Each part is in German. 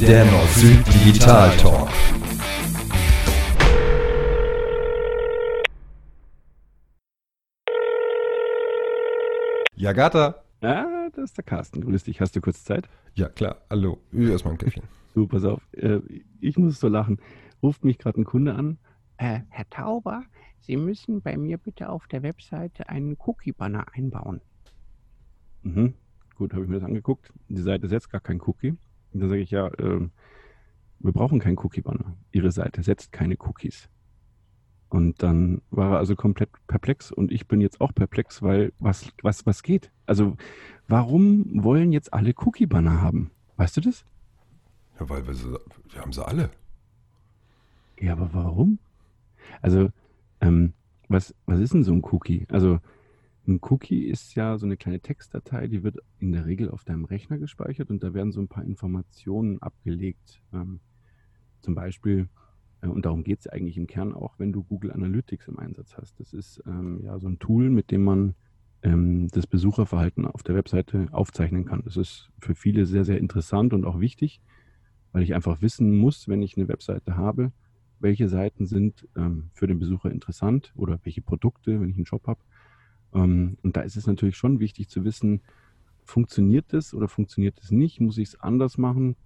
Der Nord-Süd Digital Talk. Ja, Gata. Ah, das ist der Carsten. Grüß dich. Hast du kurz Zeit? Ja, klar. Hallo. Erstmal ein Käffchen. Du, pass auf. Äh, ich muss so lachen. Ruft mich gerade ein Kunde an. Äh, Herr Tauber, Sie müssen bei mir bitte auf der Webseite einen Cookie-Banner einbauen. Mhm. Gut, habe ich mir das angeguckt. Die Seite setzt gar keinen Cookie. Und dann sage ich, ja, äh, wir brauchen keinen Cookie-Banner. Ihre Seite setzt keine Cookies. Und dann war er also komplett perplex und ich bin jetzt auch perplex, weil was, was, was geht? Also, warum wollen jetzt alle Cookie-Banner haben? Weißt du das? Ja, weil wir, sie, wir haben sie alle. Ja, aber warum? Also, ähm, was, was ist denn so ein Cookie? Also, ein Cookie ist ja so eine kleine Textdatei, die wird in der Regel auf deinem Rechner gespeichert und da werden so ein paar Informationen abgelegt. Ähm, zum Beispiel, äh, und darum geht es eigentlich im Kern auch, wenn du Google Analytics im Einsatz hast. Das ist ähm, ja so ein Tool, mit dem man ähm, das Besucherverhalten auf der Webseite aufzeichnen kann. Das ist für viele sehr, sehr interessant und auch wichtig, weil ich einfach wissen muss, wenn ich eine Webseite habe, welche Seiten sind ähm, für den Besucher interessant oder welche Produkte, wenn ich einen Shop habe. Ähm, und da ist es natürlich schon wichtig zu wissen, funktioniert das oder funktioniert es nicht? Muss ich es anders machen,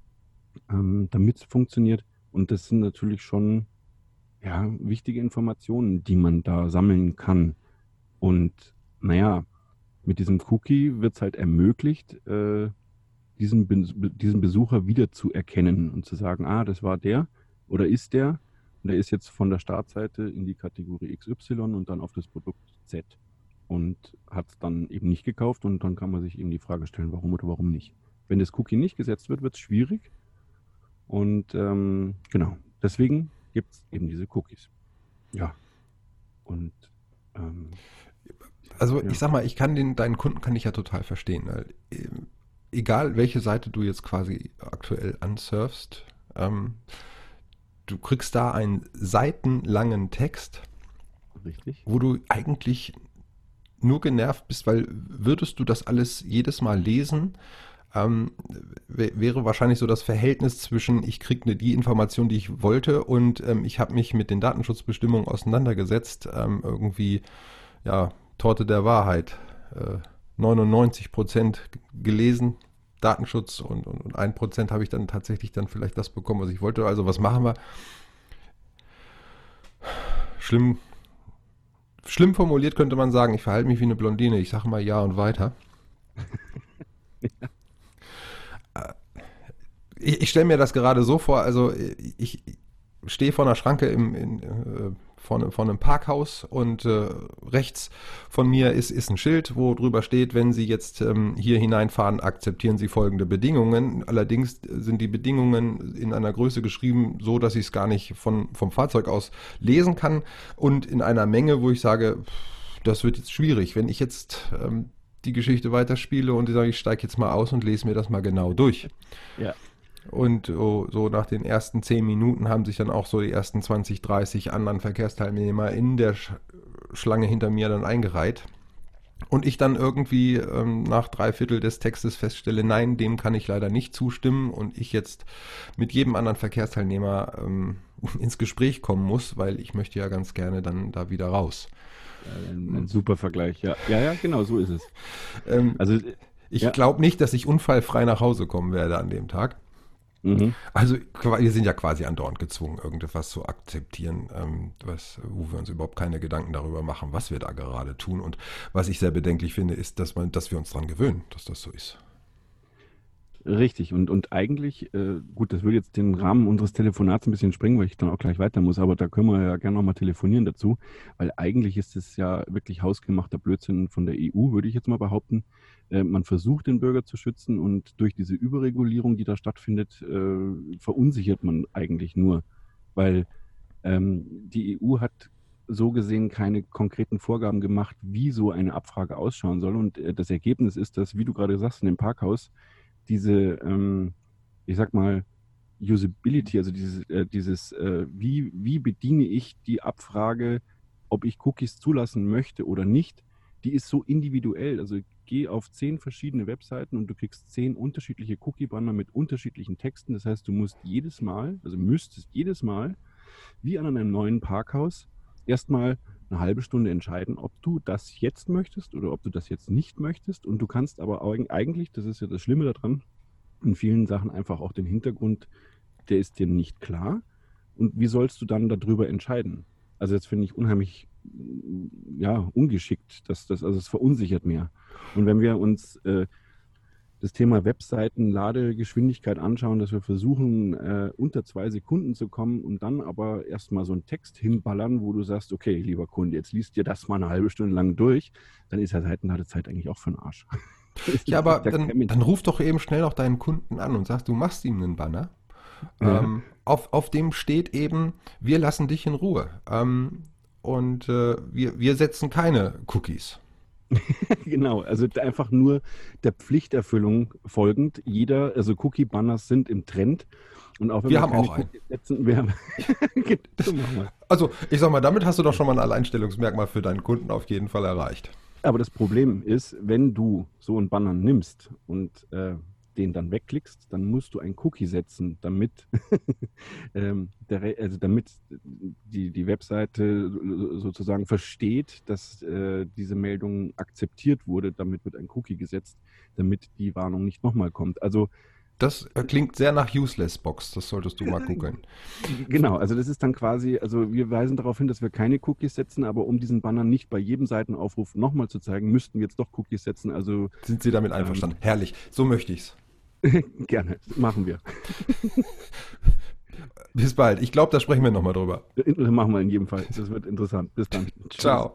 ähm, damit es funktioniert? Und das sind natürlich schon ja, wichtige Informationen, die man da sammeln kann. Und naja, mit diesem Cookie wird es halt ermöglicht, äh, diesen, diesen Besucher wieder zu erkennen und zu sagen, ah, das war der oder ist der und der ist jetzt von der Startseite in die Kategorie XY und dann auf das Produkt Z und hat es dann eben nicht gekauft und dann kann man sich eben die Frage stellen, warum oder warum nicht. Wenn das Cookie nicht gesetzt wird, wird es schwierig und ähm, genau, deswegen gibt es eben diese Cookies. Ja. Und ähm, also ja. ich sag mal, ich kann den, deinen Kunden kann ich ja total verstehen. Weil, äh, egal welche Seite du jetzt quasi aktuell ansurfst, ähm, du kriegst da einen seitenlangen Text, Richtig. wo du eigentlich nur genervt bist, weil würdest du das alles jedes Mal lesen, ähm, wäre wahrscheinlich so das Verhältnis zwischen, ich kriege ne, die Information, die ich wollte und ähm, ich habe mich mit den Datenschutzbestimmungen auseinandergesetzt, ähm, irgendwie, ja, Torte der Wahrheit. Äh, 99 Prozent gelesen, Datenschutz und, und, und 1 Prozent habe ich dann tatsächlich dann vielleicht das bekommen, was ich wollte. Also was machen wir? Schlimm, schlimm formuliert könnte man sagen, ich verhalte mich wie eine Blondine, ich sage mal ja und weiter. ja. Äh, ich, ich stelle mir das gerade so vor, also ich, ich stehe vor einer Schranke im, in, äh, vor, vor einem Parkhaus und äh, rechts von mir ist, ist ein Schild, wo drüber steht, wenn Sie jetzt ähm, hier hineinfahren, akzeptieren Sie folgende Bedingungen. Allerdings sind die Bedingungen in einer Größe geschrieben, so dass ich es gar nicht von, vom Fahrzeug aus lesen kann und in einer Menge, wo ich sage, das wird jetzt schwierig. Wenn ich jetzt ähm, die Geschichte weiterspiele und ich sage, ich steige jetzt mal aus und lese mir das mal genau durch. Ja. Und so, so nach den ersten zehn Minuten haben sich dann auch so die ersten 20, 30 anderen Verkehrsteilnehmer in der Sch Schlange hinter mir dann eingereiht. Und ich dann irgendwie ähm, nach drei Viertel des Textes feststelle, nein, dem kann ich leider nicht zustimmen und ich jetzt mit jedem anderen Verkehrsteilnehmer ähm, ins Gespräch kommen muss, weil ich möchte ja ganz gerne dann da wieder raus. Ein, ein, super Vergleich, ja. Ja, ja, genau, so ist es. Ähm, also ich ja. glaube nicht, dass ich unfallfrei nach Hause kommen werde an dem Tag. Mhm. Also wir sind ja quasi andauernd gezwungen, irgendetwas zu akzeptieren, ähm, was, wo wir uns überhaupt keine Gedanken darüber machen, was wir da gerade tun. Und was ich sehr bedenklich finde, ist, dass, man, dass wir uns daran gewöhnen, dass das so ist. Richtig, und, und eigentlich, äh, gut, das würde jetzt den Rahmen unseres Telefonats ein bisschen sprengen, weil ich dann auch gleich weiter muss, aber da können wir ja gerne nochmal telefonieren dazu, weil eigentlich ist es ja wirklich hausgemachter Blödsinn von der EU, würde ich jetzt mal behaupten. Äh, man versucht, den Bürger zu schützen und durch diese Überregulierung, die da stattfindet, äh, verunsichert man eigentlich nur, weil ähm, die EU hat so gesehen keine konkreten Vorgaben gemacht, wie so eine Abfrage ausschauen soll. Und äh, das Ergebnis ist, dass, wie du gerade sagst, in dem Parkhaus, diese, ähm, ich sag mal, Usability, also dieses, äh, dieses äh, wie, wie bediene ich die Abfrage, ob ich Cookies zulassen möchte oder nicht, die ist so individuell. Also geh auf zehn verschiedene Webseiten und du kriegst zehn unterschiedliche Cookie-Banner mit unterschiedlichen Texten. Das heißt, du musst jedes Mal, also müsstest jedes Mal, wie an einem neuen Parkhaus, erstmal eine halbe Stunde entscheiden, ob du das jetzt möchtest oder ob du das jetzt nicht möchtest. Und du kannst aber eigentlich, das ist ja das Schlimme daran, in vielen Sachen einfach auch den Hintergrund, der ist dir nicht klar. Und wie sollst du dann darüber entscheiden? Also jetzt finde ich unheimlich ja, ungeschickt. Das, das, also es verunsichert mehr. Und wenn wir uns äh, das Thema Webseiten, Ladegeschwindigkeit anschauen, dass wir versuchen, äh, unter zwei Sekunden zu kommen und dann aber erstmal so einen Text hinballern, wo du sagst, okay, lieber Kunde, jetzt liest dir das mal eine halbe Stunde lang durch, dann ist ja Seitenladezeit eigentlich auch für den Arsch. ja, aber dann, dann ruf doch eben schnell noch deinen Kunden an und sagst, du machst ihm einen Banner. Ja. Ähm, auf, auf dem steht eben, wir lassen dich in Ruhe. Ähm, und äh, wir, wir setzen keine Cookies. genau, also einfach nur der Pflichterfüllung folgend. Jeder, also Cookie-Banners sind im Trend. Und auch wenn wir haben auch einen. Setzen, wir haben also, ich sag mal, damit hast du doch schon mal ein Alleinstellungsmerkmal für deinen Kunden auf jeden Fall erreicht. Aber das Problem ist, wenn du so einen Banner nimmst und äh, den dann wegklickst, dann musst du ein Cookie setzen, damit, ähm, der, also damit die, die Webseite sozusagen versteht, dass äh, diese Meldung akzeptiert wurde. Damit wird ein Cookie gesetzt, damit die Warnung nicht nochmal kommt. Also das äh, klingt sehr nach Useless Box, das solltest du mal googeln. Genau, also das ist dann quasi, also wir weisen darauf hin, dass wir keine Cookies setzen, aber um diesen Banner nicht bei jedem Seitenaufruf nochmal zu zeigen, müssten wir jetzt doch Cookies setzen. Also sind Sie damit einverstanden? Ähm, Herrlich, so möchte ich es. Gerne, machen wir. Bis bald. Ich glaube, da sprechen wir nochmal drüber. Machen wir in jedem Fall. Das wird interessant. Bis dann. Ciao.